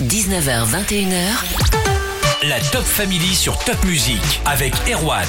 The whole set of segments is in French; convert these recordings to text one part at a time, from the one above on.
19h, 21h. La Top Family sur Top Music avec Erwan.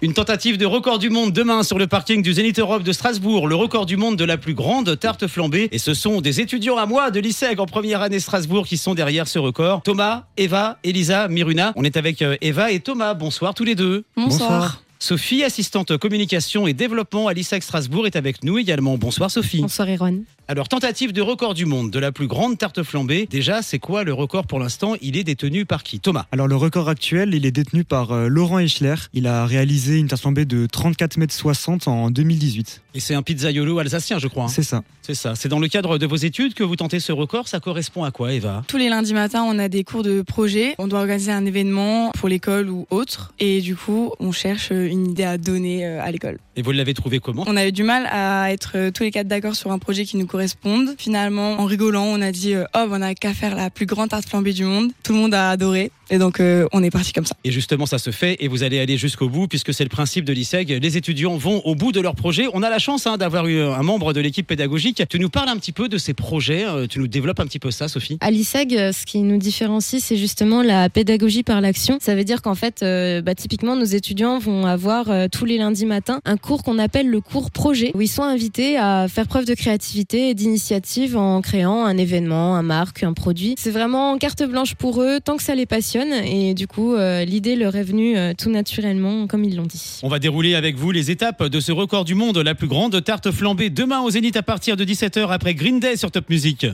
Une tentative de record du monde demain sur le parking du Zénith Europe de Strasbourg, le record du monde de la plus grande tarte flambée. Et ce sont des étudiants à moi de l'ISEG en première année Strasbourg qui sont derrière ce record. Thomas, Eva, Elisa, Miruna. On est avec euh, Eva et Thomas. Bonsoir tous les deux. Bonsoir. Sophie, assistante communication et développement à l'ISEG Strasbourg, est avec nous également. Bonsoir Sophie. Bonsoir Erwan. Alors, tentative de record du monde de la plus grande tarte flambée. Déjà, c'est quoi le record pour l'instant? Il est détenu par qui? Thomas. Alors le record actuel, il est détenu par euh, Laurent Eichler. Il a réalisé une tarte flambée de 34 mètres 60 en 2018. Et c'est un pizzaiolo alsacien, je crois. hein. C'est ça. C'est ça. C'est dans le cadre de vos études que vous tentez ce record? Ça correspond à quoi, Eva? Tous les lundis matins, on a des cours de projet. On doit organiser un événement pour l'école ou autre. Et du coup, on cherche une idée à donner euh, à l'école. Et vous l'avez trouvé comment? On avait du mal à être euh, tous les quatre d'accord sur un projet qui nous corresponde. Finalement, en rigolant, on a dit euh, Oh, on n'a qu'à faire la plus grande tarte flambée du monde. Tout le monde a adoré. Et donc, euh, on est parti comme ça. Et justement, ça se fait et vous allez aller jusqu'au bout puisque c'est le principe de l'ISEG. Les étudiants vont au bout de leur projet. On a la chance hein, d'avoir eu un membre de l'équipe pédagogique. Tu nous parles un petit peu de ces projets. euh, Tu nous développes un petit peu ça, Sophie À l'ISEG, ce qui nous différencie, c'est justement la pédagogie par l'action. Ça veut dire qu'en fait, euh, bah, typiquement, nos étudiants vont avoir euh, tous les lundis matins un cours qu'on appelle le cours projet, où ils sont invités à faire preuve de créativité d'initiative en créant un événement, un marque, un produit. C'est vraiment carte blanche pour eux, tant que ça les passionne. Et du coup, euh, l'idée leur est venue euh, tout naturellement, comme ils l'ont dit. On va dérouler avec vous les étapes de ce record du monde, la plus grande tarte flambée demain au Zénith à partir de 17h après Green Day sur Top Music.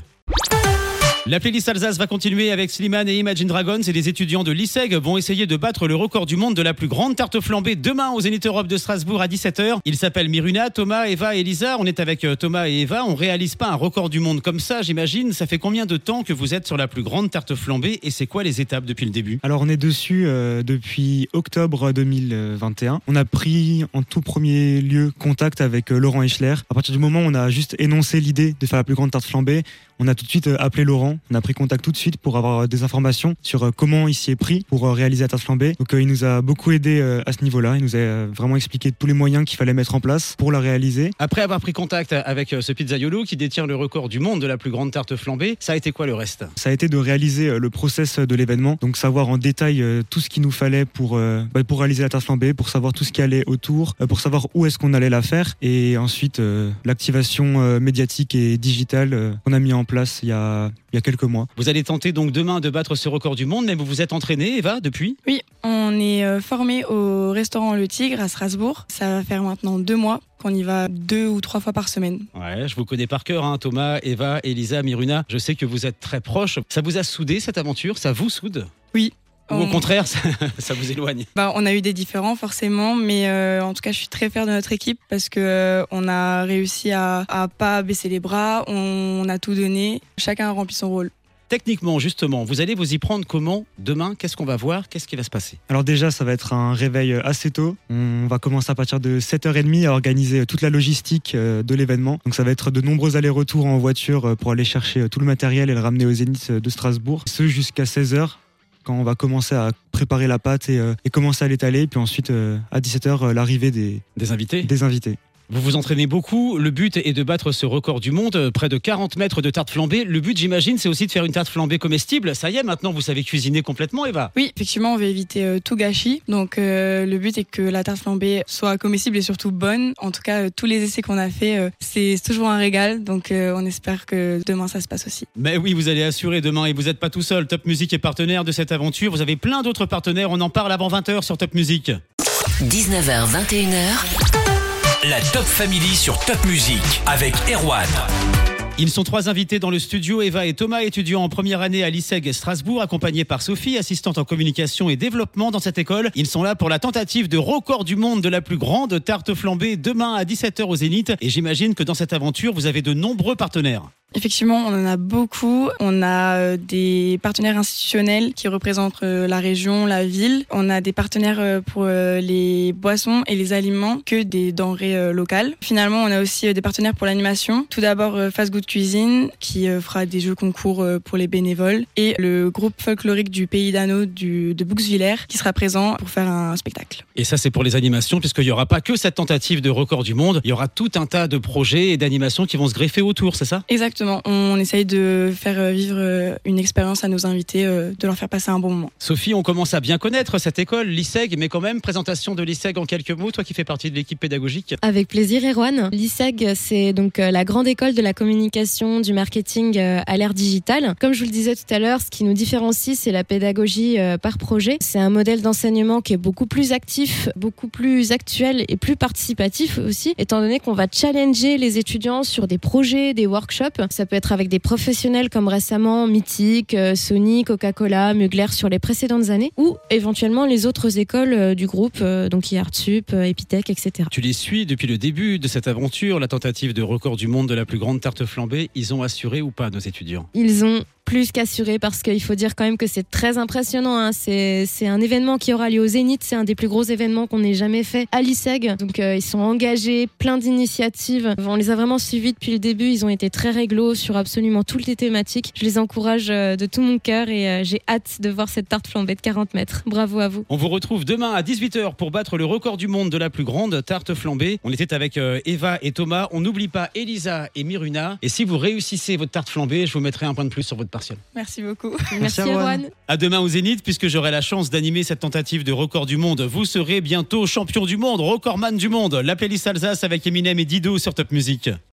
La playlist Alsace va continuer avec Slimane et Imagine Dragons et les étudiants de l'ISEG vont essayer de battre le record du monde de la plus grande tarte flambée demain au Zénith Europe de Strasbourg à 17h. Ils s'appellent Miruna, Thomas, Eva et Elisa. On est avec euh, Thomas et Eva. On réalise pas un record du monde comme ça, j'imagine. Ça fait combien de temps que vous êtes sur la plus grande tarte flambée et c'est quoi les étapes depuis le début? Alors on est dessus euh, depuis octobre 2021. On a pris en tout premier lieu contact avec euh, Laurent Eichler. À partir du moment où on a juste énoncé l'idée de faire la plus grande tarte flambée, on a tout de suite euh, appelé Laurent. On a pris contact tout de suite pour avoir euh, des informations sur euh, comment il s'y est pris pour réaliser la tarte flambée. Donc il nous a beaucoup aidé à ce niveau-là. Il nous a vraiment expliqué tous les moyens qu'il fallait mettre en place pour la réaliser. Après avoir pris contact avec ce pizzaiolo qui détient le record du monde de la plus grande tarte flambée, ça a été quoi le reste? Ça a été de réaliser le process de l'événement, donc savoir en détail tout ce qu'il nous fallait pour, bah, pour réaliser la tarte flambée, pour savoir tout ce qui allait autour, pour savoir où est-ce qu'on allait la faire, et ensuite l'activation médiatique et digitale qu'on a mis en place il y a, il y a quelques mois. Vous allez tenter donc demain de battre ce record du monde, mais vous vous êtes entraîné, Eva, depuis? Oui, on est euh, formé au restaurant Le Tigre à Strasbourg. Ça va faire maintenant deux mois qu'on y va deux ou trois fois par semaine. Ouais, je vous connais par cœur, hein, Thomas, Eva, Elisa, Miruna. Je sais que vous êtes très proches. Ça vous a soudé cette aventure? Ça vous soude? Oui. Ou au On- contraire, ça, ça vous éloigne Bah, on a eu des différends forcément, mais euh, en tout cas, je suis très fière de notre équipe parce que euh, on a réussi à, à pas baisser les bras, on, a tout donné, chacun a rempli son rôle. Techniquement, justement, vous allez vous y prendre comment Demain, qu'est-ce qu'on va voir? Qu'est-ce qui va se passer? Alors déjà, ça va être un réveil euh, assez tôt. On va commencer à partir de 7h30 à organiser toute la logistique de l'événement. Donc ça va être de nombreux allers-retours en voiture pour aller chercher tout le matériel et le ramener au Zénith de Strasbourg. Ce jusqu'à 16h quand on va commencer à préparer la pâte et, euh, et commencer à l'étaler. Puis ensuite, euh, à 17h, euh, l'arrivée des, Des invités des invités. Vous vous entraînez beaucoup. Le but est de battre ce record du monde, euh, près de 40 mètres de tarte flambée. Le but, j'imagine, c'est aussi de faire une tarte flambée comestible. Ça y est, maintenant, vous savez cuisiner complètement, Eva Oui, effectivement, on veut éviter euh, tout gâchis. Donc, euh, le but est que la tarte flambée soit comestible et surtout bonne. En tout cas, euh, tous les essais qu'on a fait, euh, c'est toujours un régal. Donc, euh, on espère que demain, ça se passe aussi. Mais oui, vous allez assurer demain et vous n'êtes pas tout seul. Top Music est partenaire de cette aventure. Vous avez plein d'autres partenaires. On en parle avant 20h sur Top Music. 19h, 21h. La Top Family sur Top Music avec Erwan. Ils sont trois invités dans le studio, Eva et Thomas, étudiants en première année à l'ISEG Strasbourg, accompagnés par Sophie, assistante en communication et développement dans cette école. Ils sont là pour la tentative de record du monde de la plus grande tarte flambée demain à 17h au Zénith. Et j'imagine que dans cette aventure, vous avez de nombreux partenaires. Effectivement, on en a beaucoup. On a euh, des partenaires institutionnels qui représentent euh, la région, la ville. On a des partenaires euh, pour les boissons et les aliments que des denrées locales. Finalement, on a aussi des partenaires pour l'animation. Tout d'abord, Fast Good Cuisine qui fera des jeux concours pour les bénévoles et le groupe folklorique du Pays d'Anneau de Bouxwiller qui sera présent pour faire un spectacle. Et ça, c'est pour les animations, puisqu'il n'y aura pas que cette tentative de record du monde. Il y aura tout un tas de projets et d'animations qui vont se greffer autour, c'est ça? Exactement. Exactement. On essaye de faire euh, vivre euh, une expérience à nos invités, euh, de leur faire passer un bon moment. Sophie, on commence à bien connaître cette école, l'ISEG, mais quand même, présentation de l'ISEG en quelques mots, toi qui fais partie de l'équipe pédagogique. Avec plaisir, Erwan. L'ISEG, c'est donc la grande école de la communication, du marketing à l'ère digitale. Comme je vous le disais tout à l'heure, ce qui nous différencie, c'est la pédagogie par projet. C'est un modèle d'enseignement qui est beaucoup plus actif, beaucoup plus actuel et plus participatif aussi, étant donné qu'on va challenger les étudiants sur des projets, des workshops. Ça peut être avec des professionnels comme récemment Mythique, euh, Sony, Coca-Cola, Mugler sur les précédentes années, ou éventuellement les autres écoles euh, du groupe, euh, donc IARTSUP, euh, Epitech, etc. Tu les suis depuis le début de cette aventure, la tentative de record du monde de la plus grande tarte flambée. Ils ont assuré ou pas nos étudiants? Ils ont plus qu'assuré parce qu'il faut dire quand même que c'est très impressionnant. hein. C'est un événement qui aura lieu au Zénith. C'est un des plus gros événements qu'on ait jamais fait à l'ISEG. Donc euh, ils sont engagés, plein d'initiatives. On les a vraiment suivis depuis le début. Ils ont été très réglo sur absolument toutes les thématiques. Je les encourage euh, de tout mon cœur et euh, j'ai hâte de voir cette tarte flambée de 40 mètres. Bravo à vous. On vous retrouve demain à 18h pour battre le record du monde de la plus grande tarte flambée. On était avec Eva et Thomas. On n'oublie pas Elisa et Miruna. Et si vous réussissez votre tarte flambée, je vous mettrai un point de plus sur votre Merci beaucoup. Merci, Erwan. Erwan. À demain au Zénith, puisque j'aurai la chance d'animer cette tentative de record du monde. Vous serez bientôt champion du monde, recordman du monde. La playlist Alsace avec Eminem et Dido sur Top Music.